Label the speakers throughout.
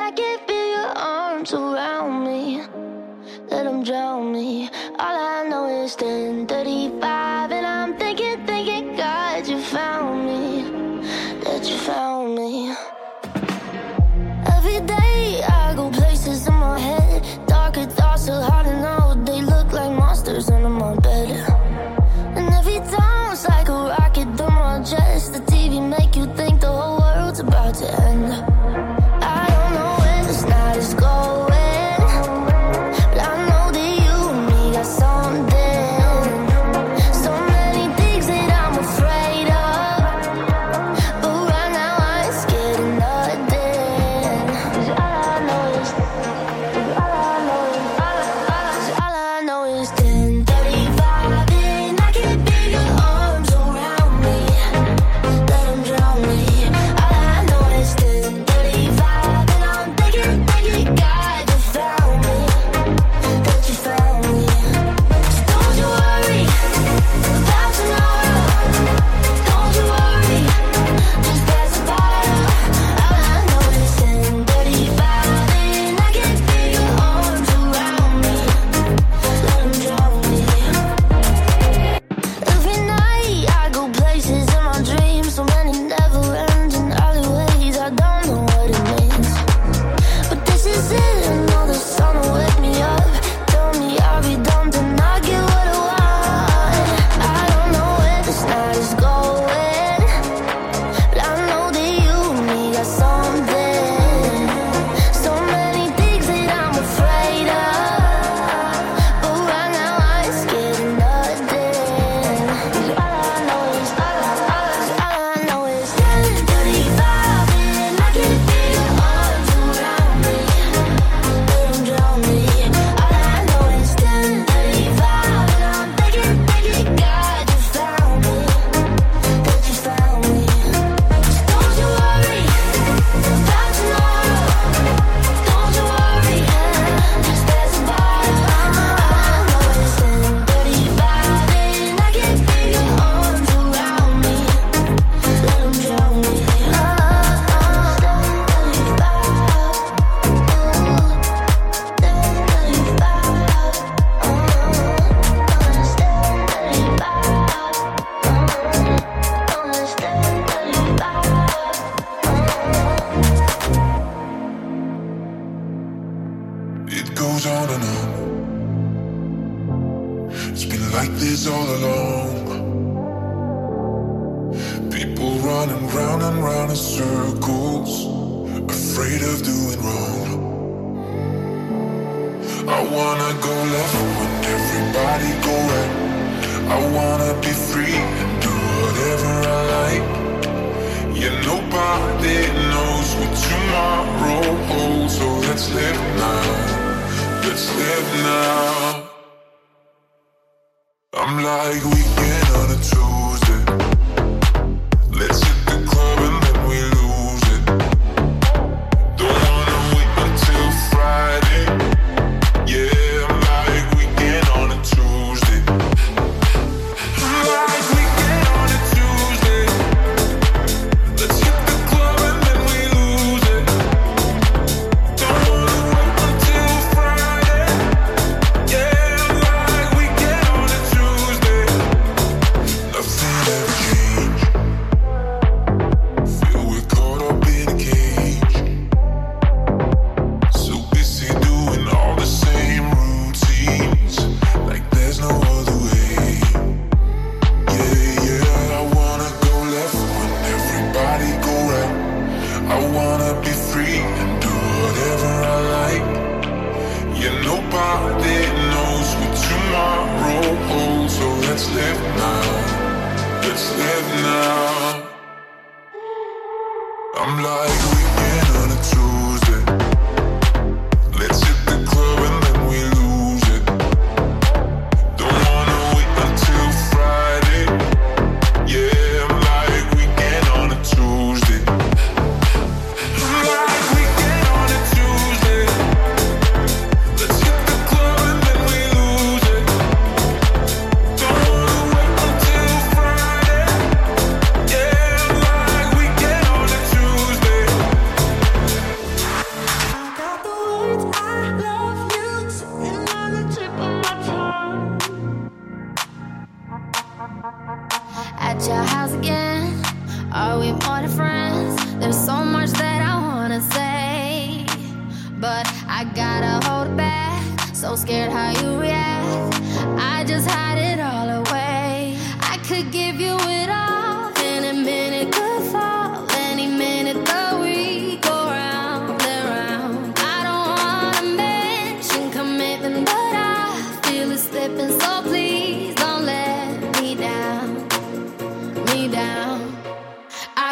Speaker 1: I can feel your arms around me. Let them drown me. All I know is 10:35.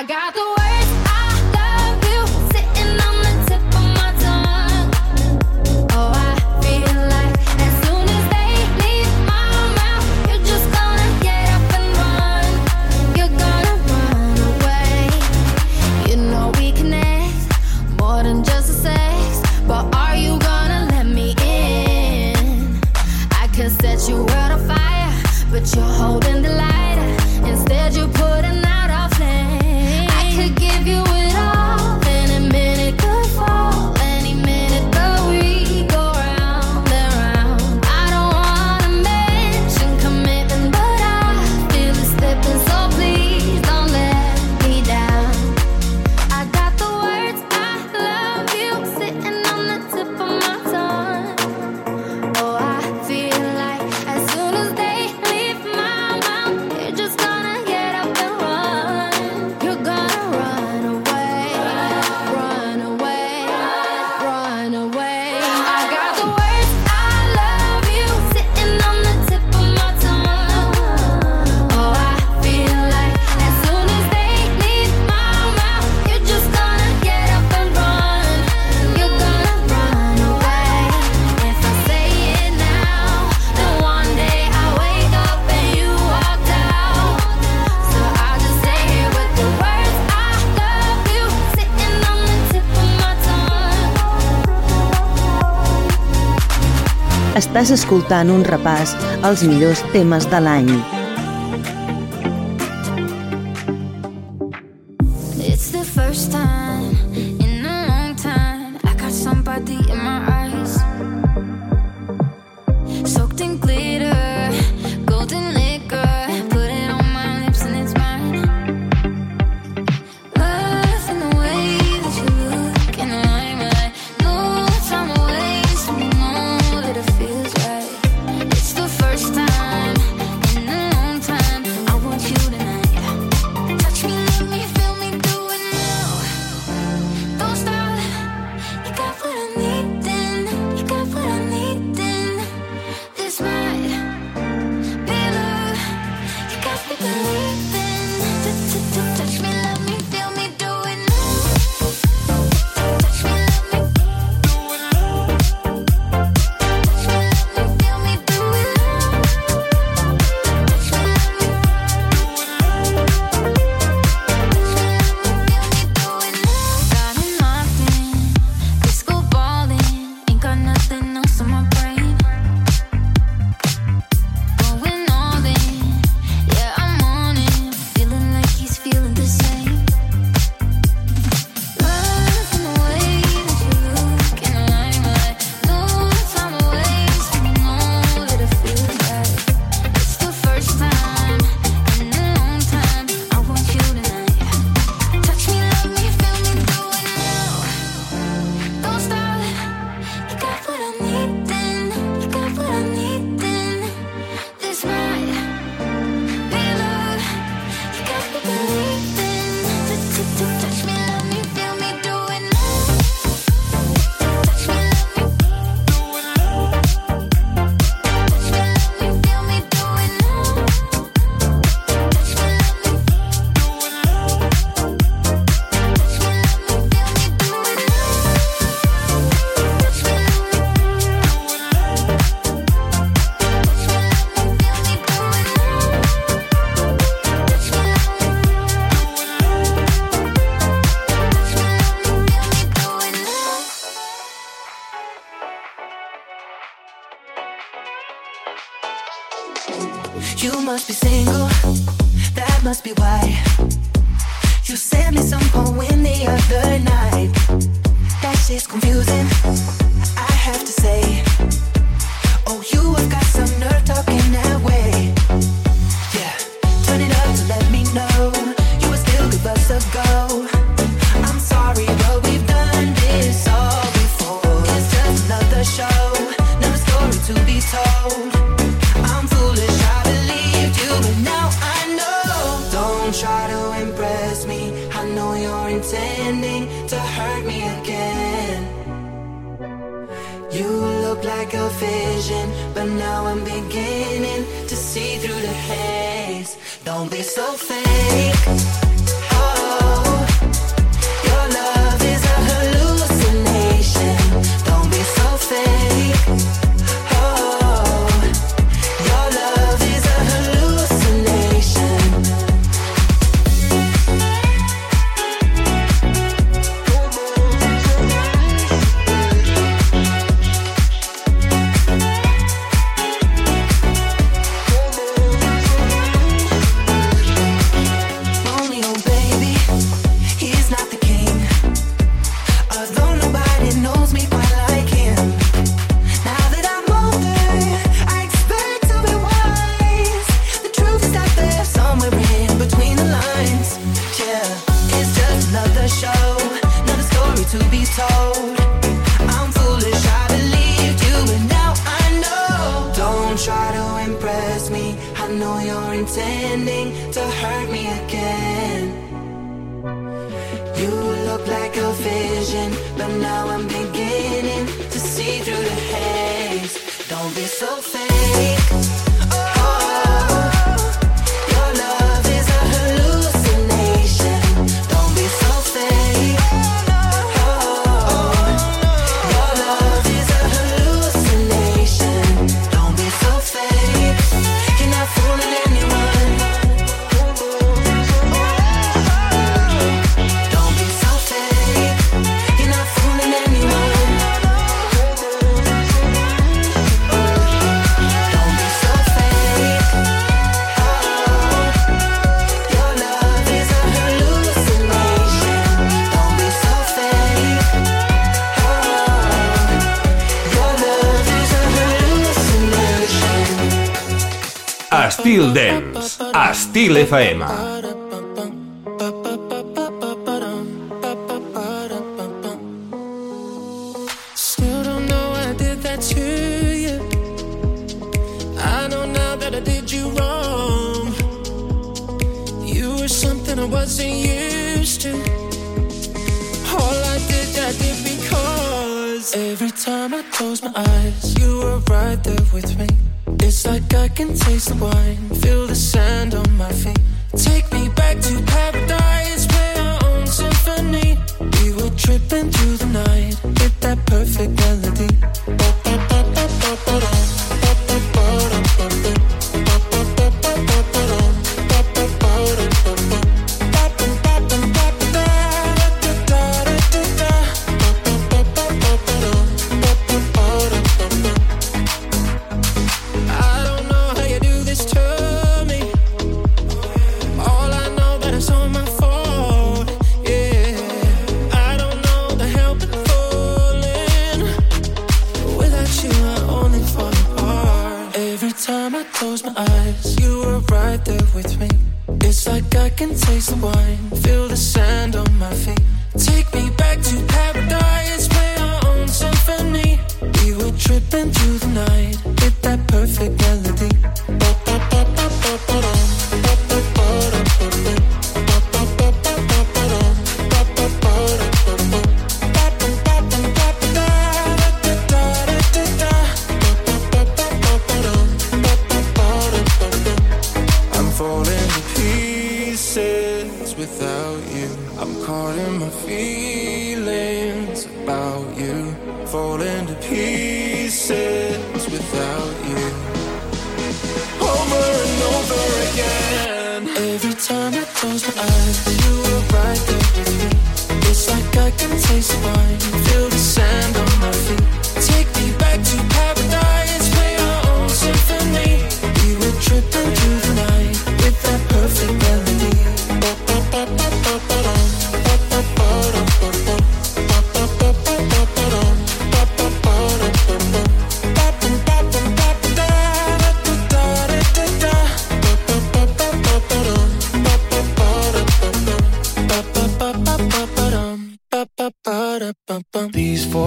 Speaker 1: got the
Speaker 2: estàs escoltant un repàs als millors temes de l'any.
Speaker 3: It's
Speaker 4: the first time in a long time I got somebody in my eyes now I'm beginning to see through the haze. Don't be so fake.
Speaker 5: Estil Dance, a Estil FM.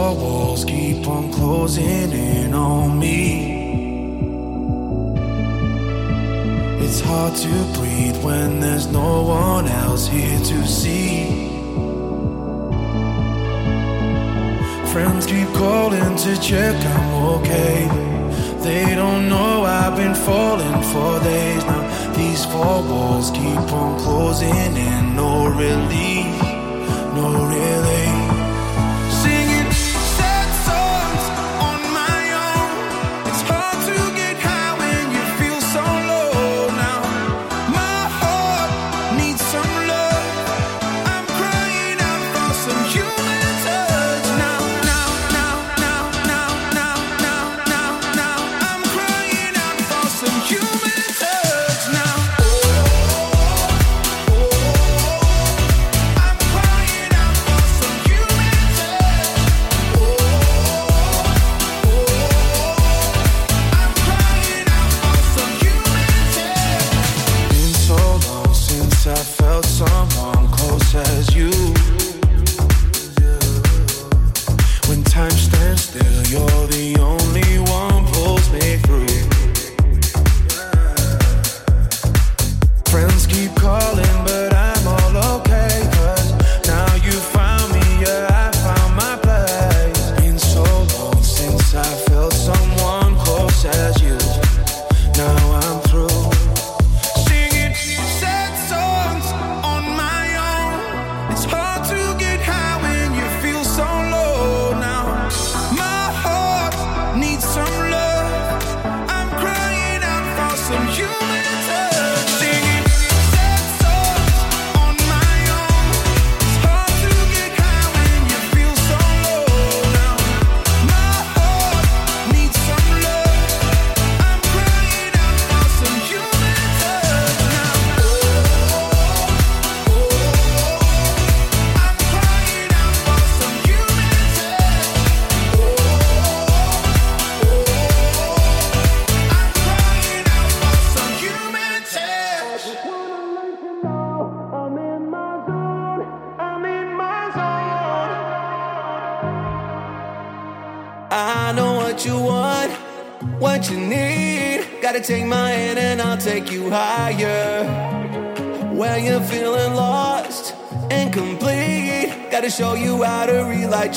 Speaker 6: The walls keep on closing in on me.
Speaker 7: It's hard to breathe when there's no one else here to see. Friends keep calling to check I'm okay. They don't know I've been falling for days now. These four walls keep on closing in, no relief, no relief.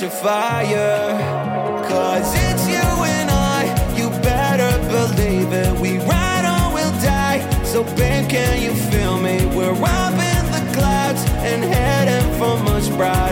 Speaker 8: catch a fire. Cause it's you and I, you better believe it. We ride or we'll die. So, babe, can you feel me? We're up in the clouds and heading for much brighter.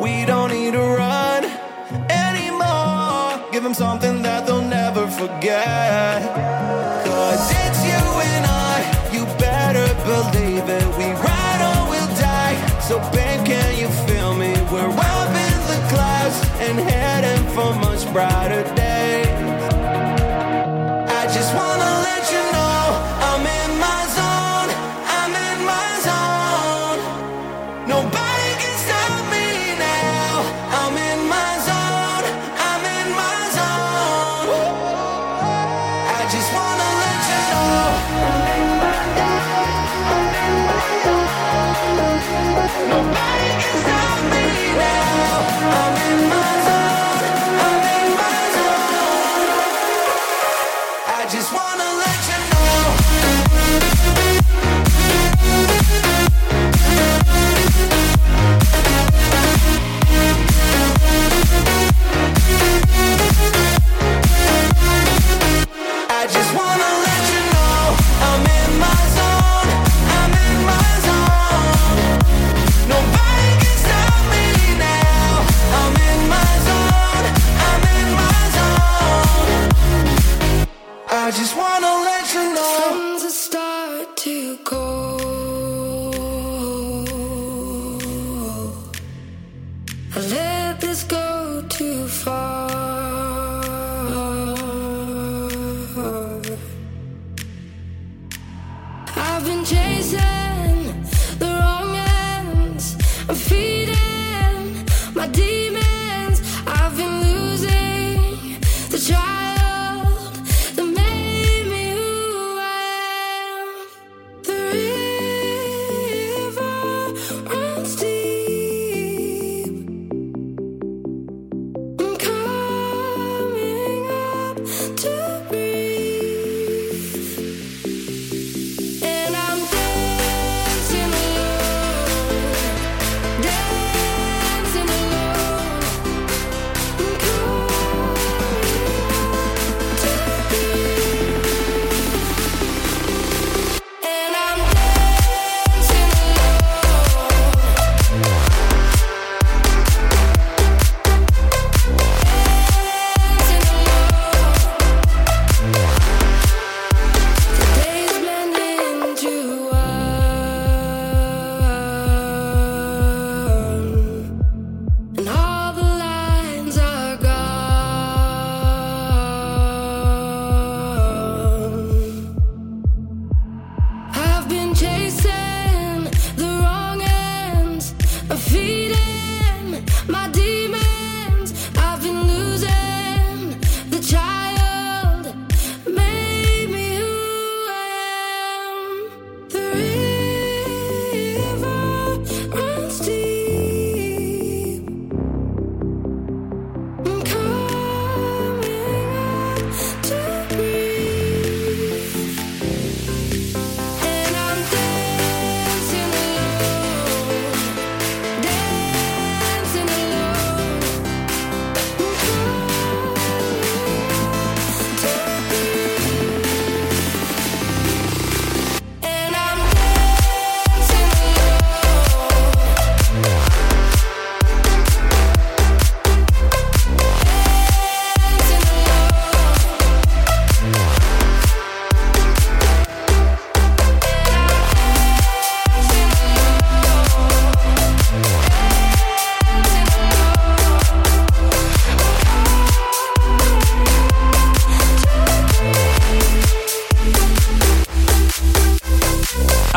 Speaker 8: We don't need to run anymore. Give them something that they'll never forget. Cause it's you and I, you better believe it. We ride or we'll die. So, babe, can you feel me? We're up in the clouds and heading for much brighter days.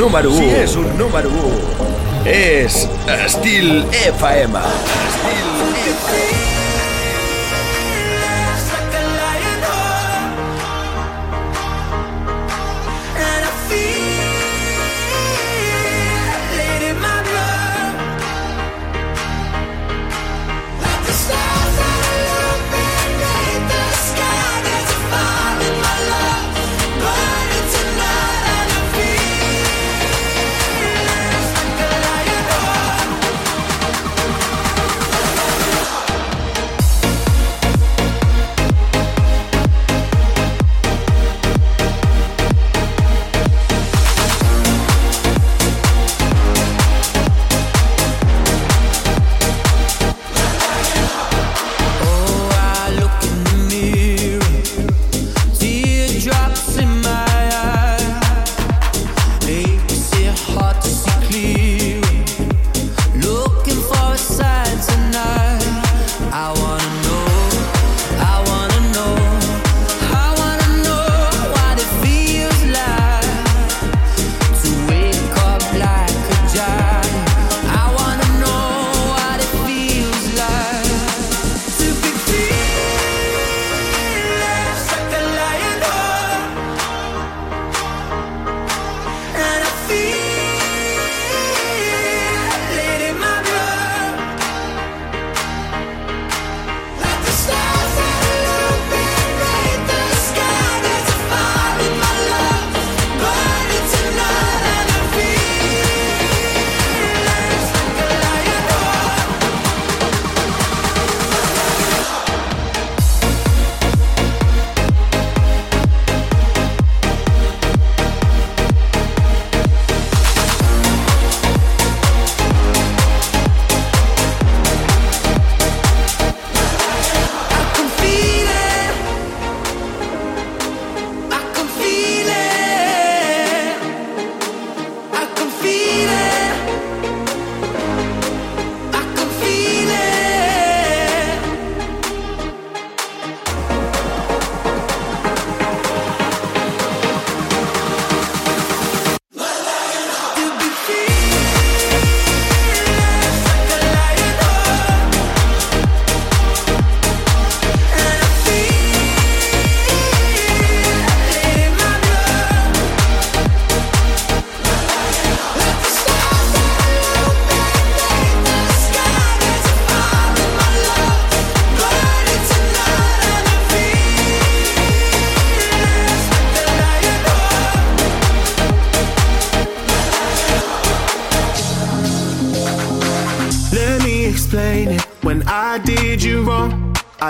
Speaker 9: número 1. Si és un número 1, és Estil FM. Estil FM.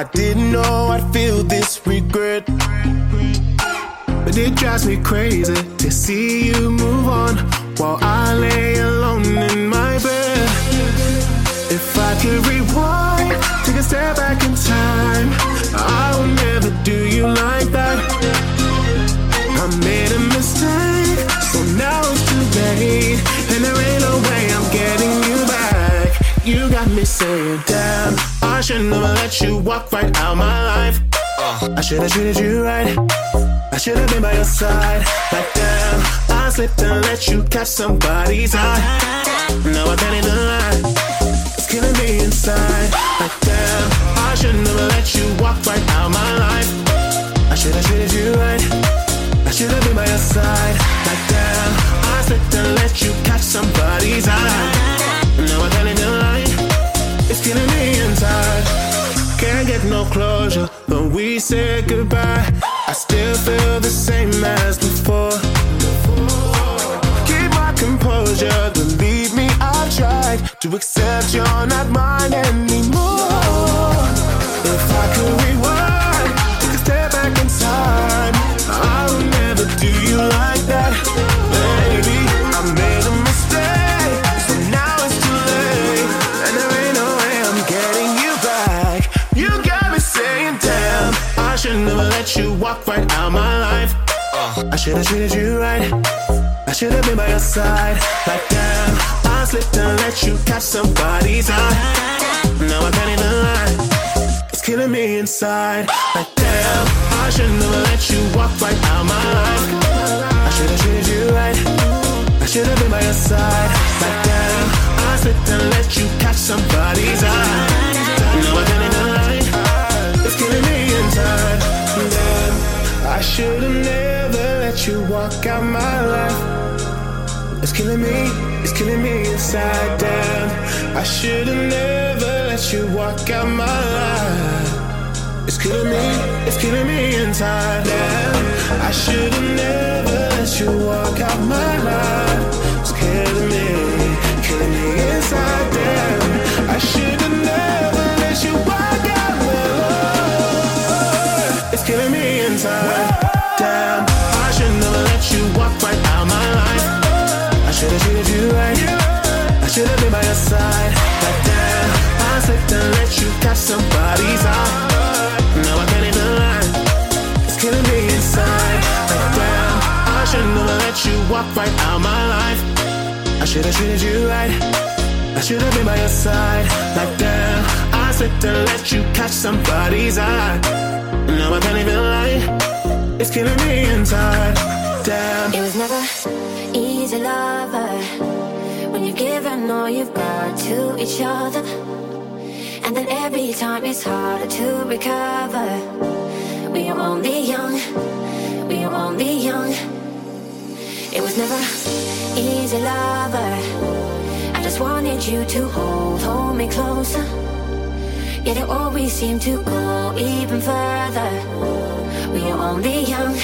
Speaker 10: I didn't know I'd feel this regret. But it drives me crazy to see you move on while I lay alone in my bed. If I could rewind, take a step back in time, I will never do you like that. I made a mistake, so now it's too late, and there ain't no way I'm getting you back. You got me saying, damn, I should never let you walk right out my life. Uh, I should have treated you right. I should have been by your side. Like damn, I slipped and let you catch somebody's eye. Now I can't even lie. It's killing me inside. Like damn, I should never let you walk right out my life. I should have treated you right. I should have been by your side. Like damn, I slipped and let you catch somebody's eye. Now I can't even lie. It's killing me inside. Can't get no closure when we said goodbye. I still feel the same as before. Keep my composure, believe me, I've tried to accept you're not mine anymore. If I could rewind, walk right out my life. I should have treated you right. I should have been by your side. Like damn, I slipped and let you catch somebody's eye. Now I can't even lie. It's killing me inside. Like damn, I should never let you walk right out my life. I should have treated you right. I should have been by your side. Like damn, I slipped and let you catch somebody's eye. Now I can't even lie. It's killing me inside. Damn, I should have never let you walk out my life. It's killing me, it's killing me inside. Damn, I should have never let you walk out my life. It's killing me, it's killing me inside. Damn, I should have never let you walk out my life. It's killing me, killing me inside. Damn, I should have never Damn, I should never let you walk right out my life. I should have treated you right. I should have been by your side. Like damn, I slipped and let you catch somebody's eye. Now I can't even lie. It's killing me inside. Like damn, I should never let you walk right out my life. I should have treated you right. I should have been by your side. Like damn, I slipped and let you catch somebody's eye. Now I can't even lie. It's killing me inside. Damn.
Speaker 1: It was never easy, lover. When you've given all you've got to each other. And then every time it's harder to recover. We are only young. We are only young. It was never easy, lover. I just wanted you to hold, hold me closer. Yet it always seemed to go even further. We are only young.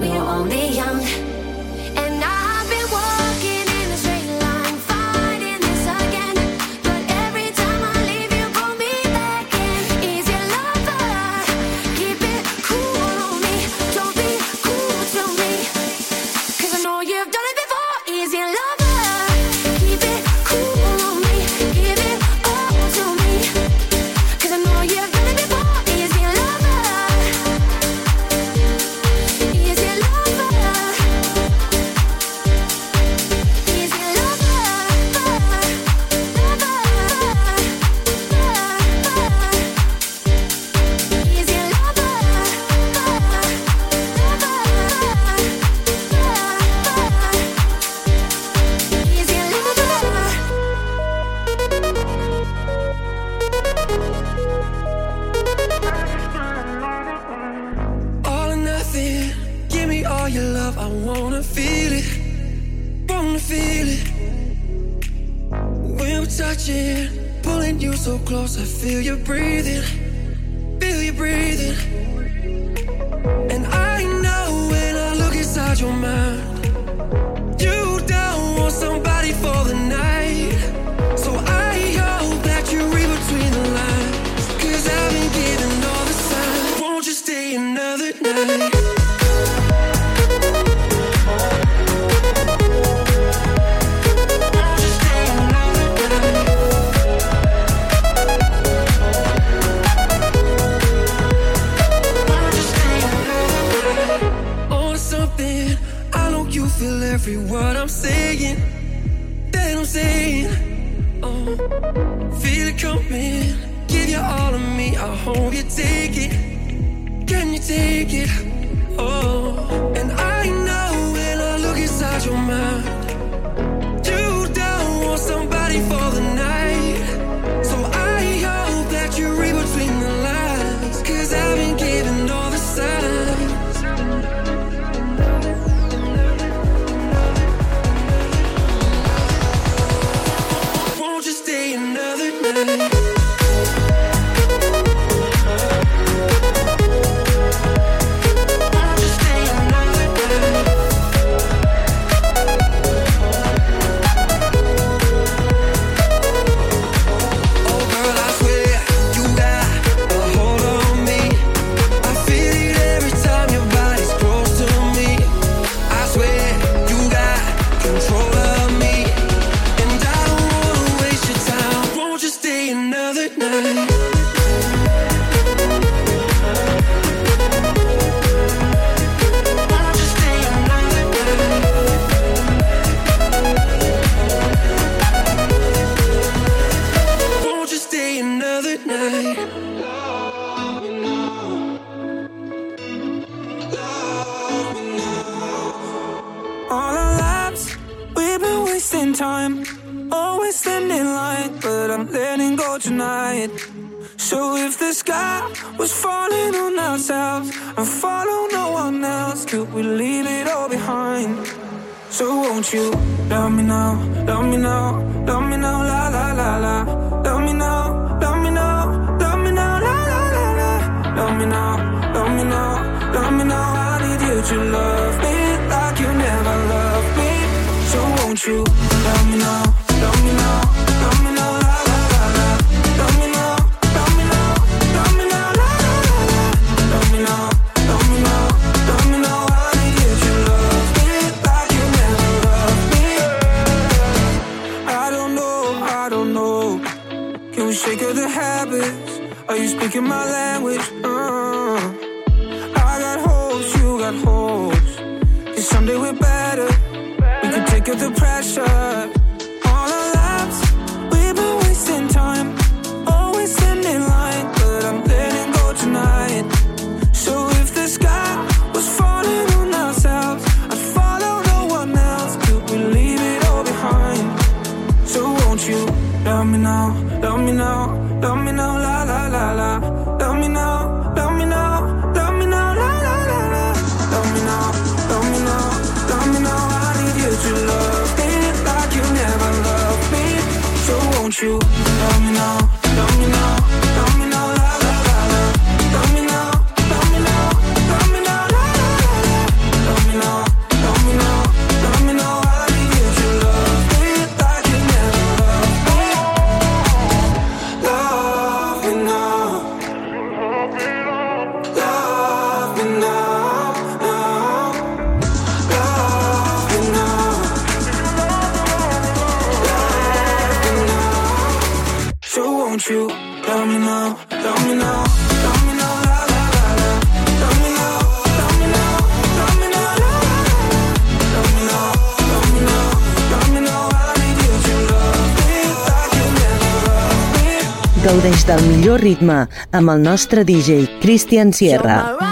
Speaker 1: We are only young.
Speaker 11: coming. Give you all of me, I hope you take it. Can you take it? Oh, and I you.
Speaker 2: Love me now, love me now, love me now, la la la la. Love me now, love me now, love me now, la la la la. Love me now, love me now, love me now. I need you to love me like you never loved me. So won't you love me now?
Speaker 1: Gaudeix del millor ritme amb el nostre DJ Christian Sierra.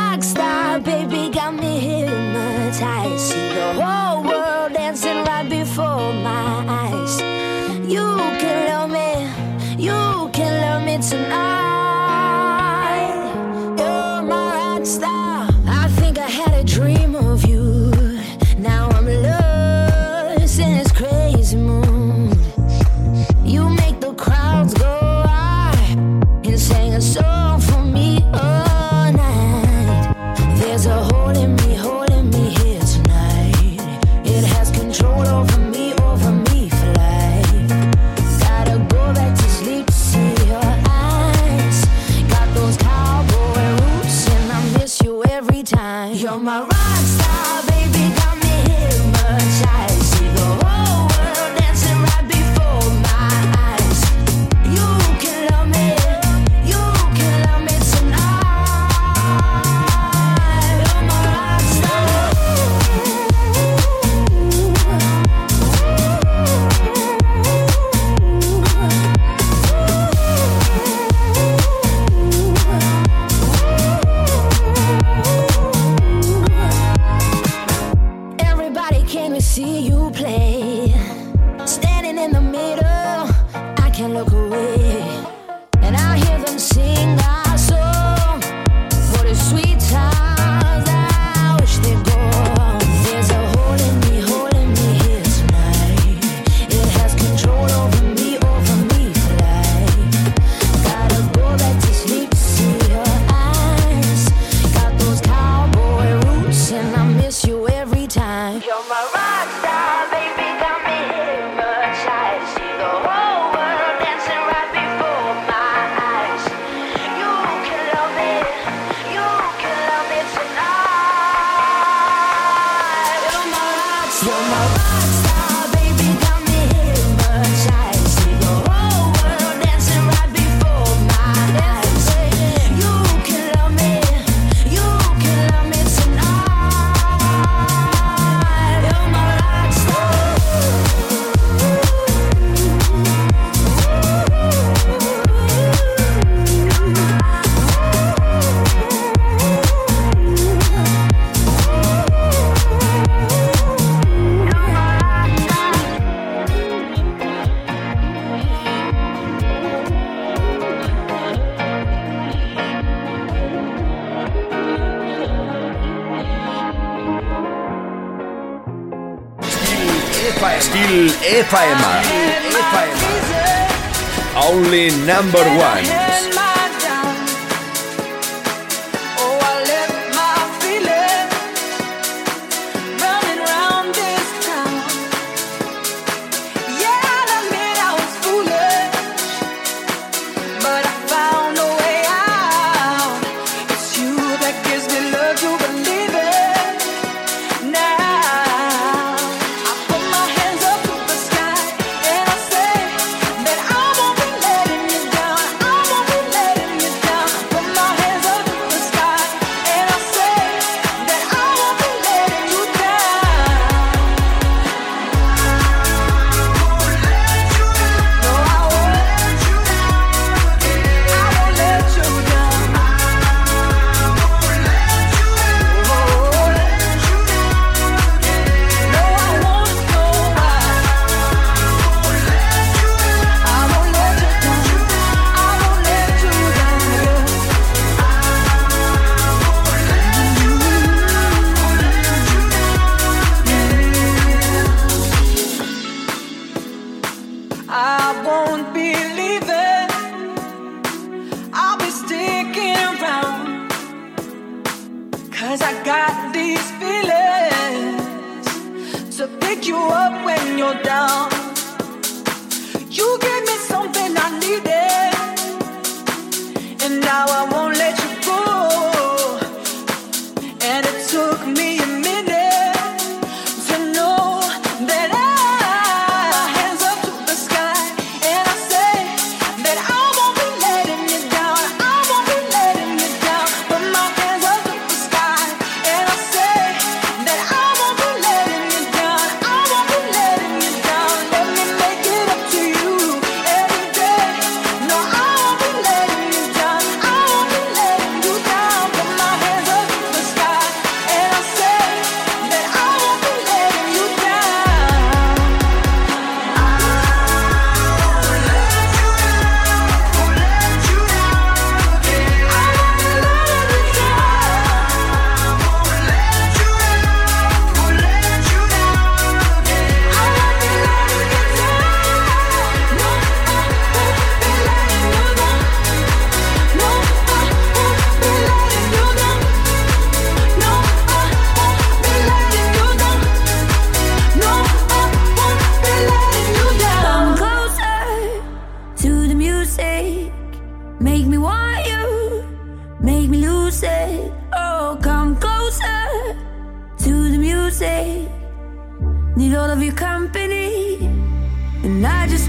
Speaker 12: Only number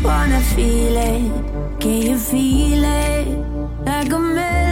Speaker 12: one.
Speaker 11: They go and come again these nights. Make it easy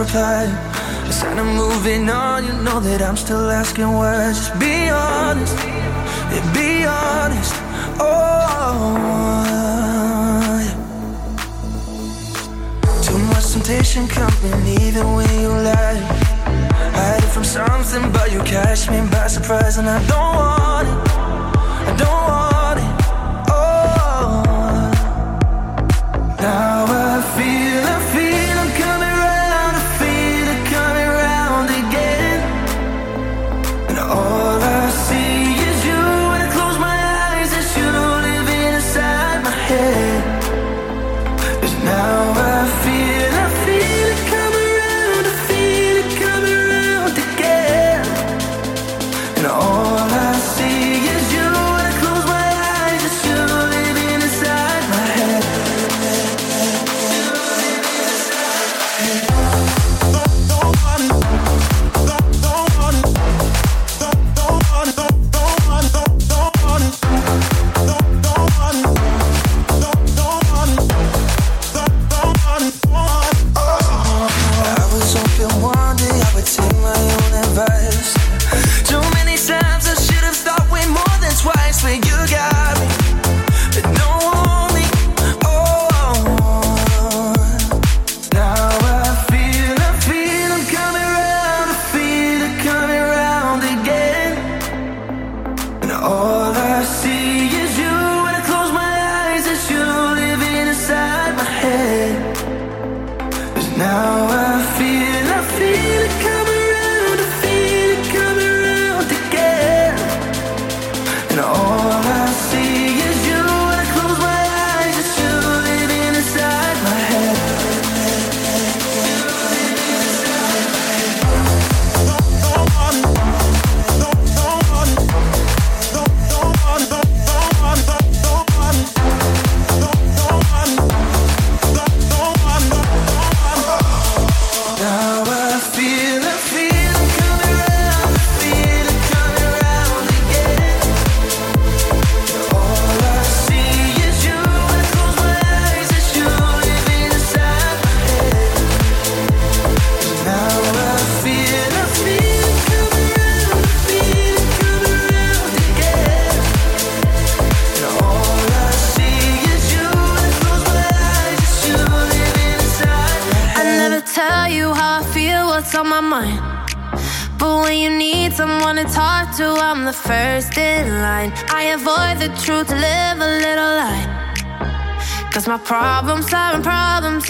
Speaker 11: reply. Just kind of moving on, you know that I'm still asking why. Just be honest, yeah, be honest. Oh, yeah. too much temptation coming, even when you lie. Hiding from something, but you catch me by surprise, and I don't want it.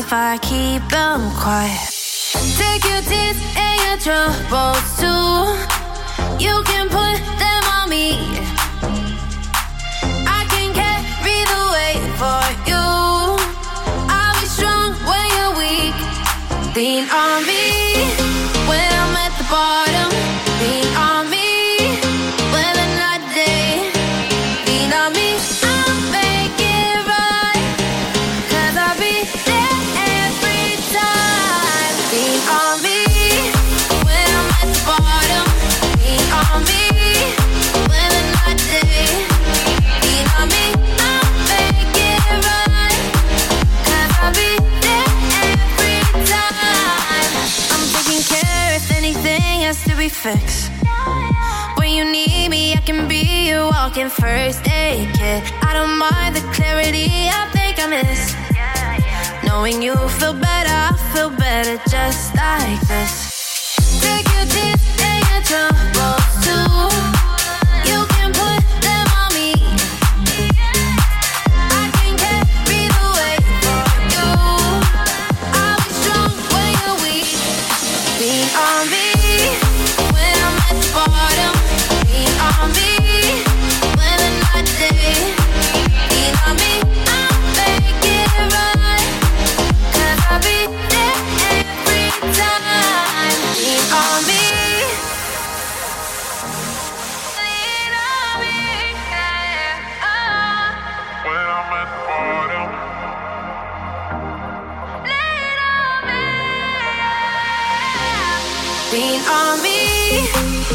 Speaker 11: if I keep them quiet. talking first aid kit. I don't mind the clarity I think I miss. Knowing you feel better, I feel
Speaker 1: better just like this. Take your tears and your troubles too. You can put them on me. I can carry the weight for you. I'll be strong when you're weak. Be on me when I'm at the bottom. Be on me.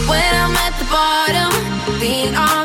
Speaker 1: when I'm at the bottom, being on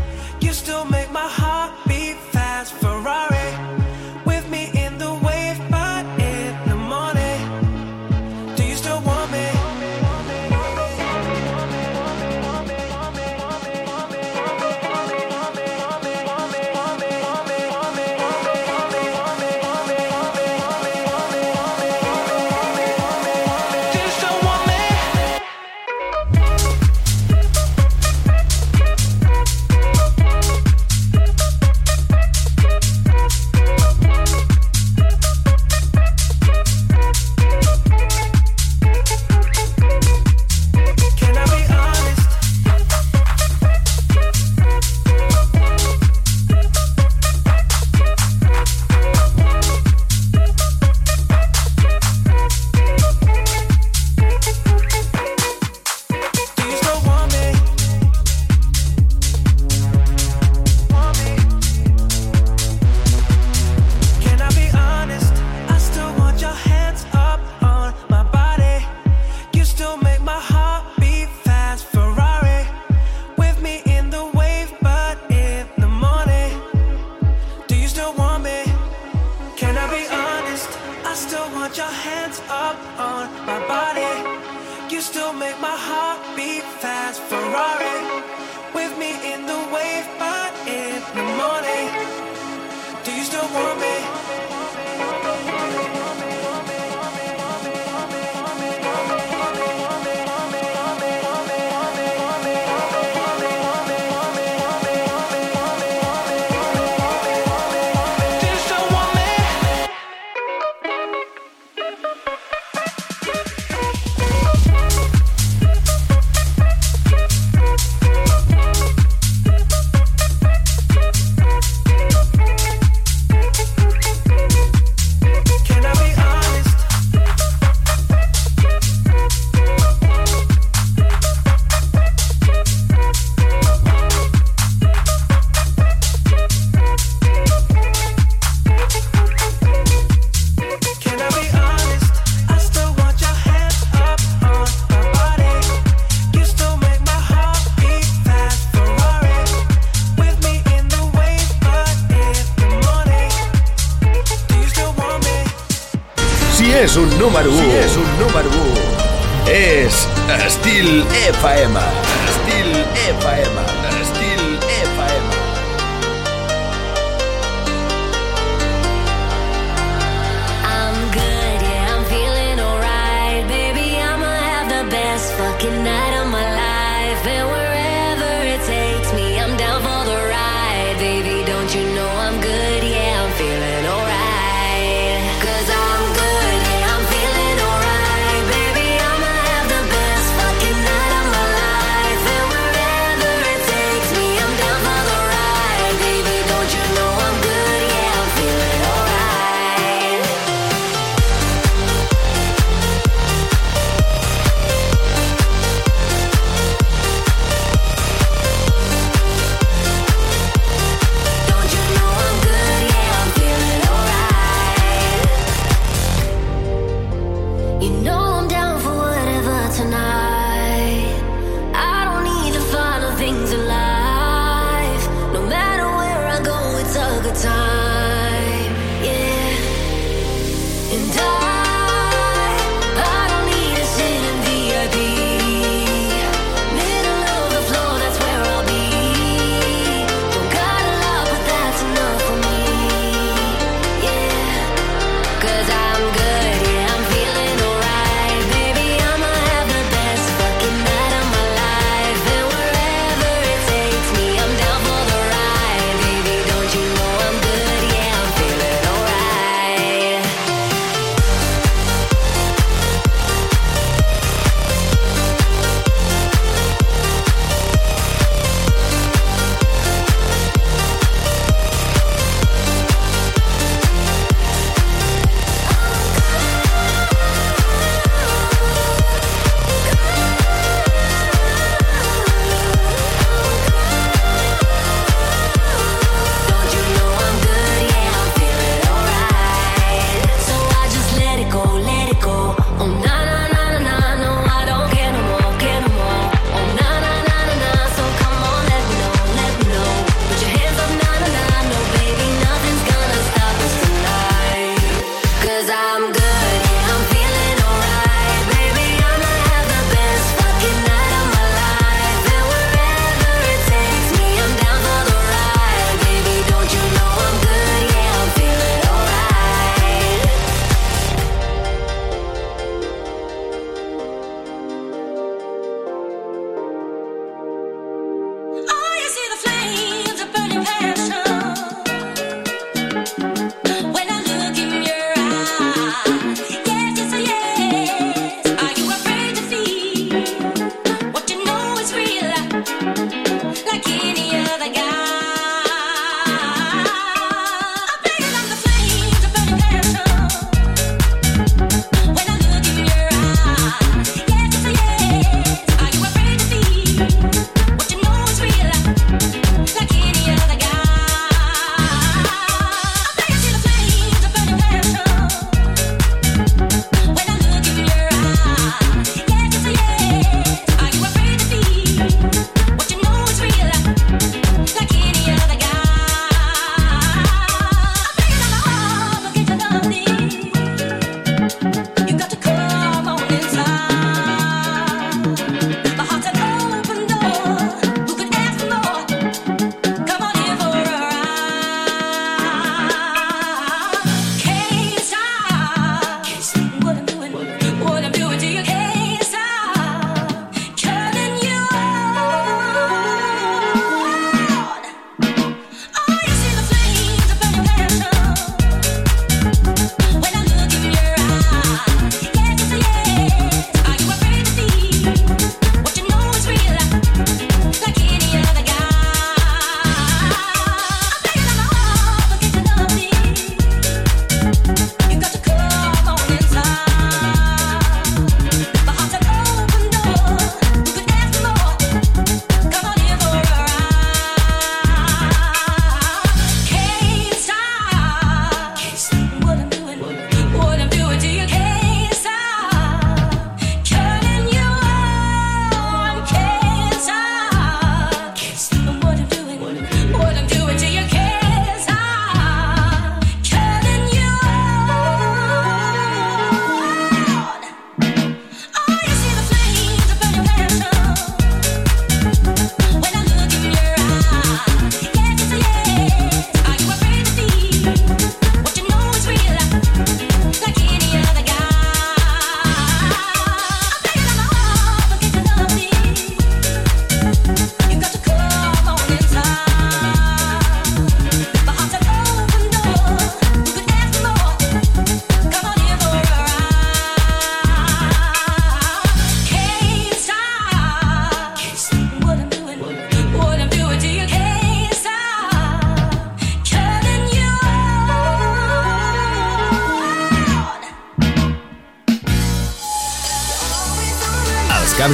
Speaker 13: You still make my heart beat fast. Ferrari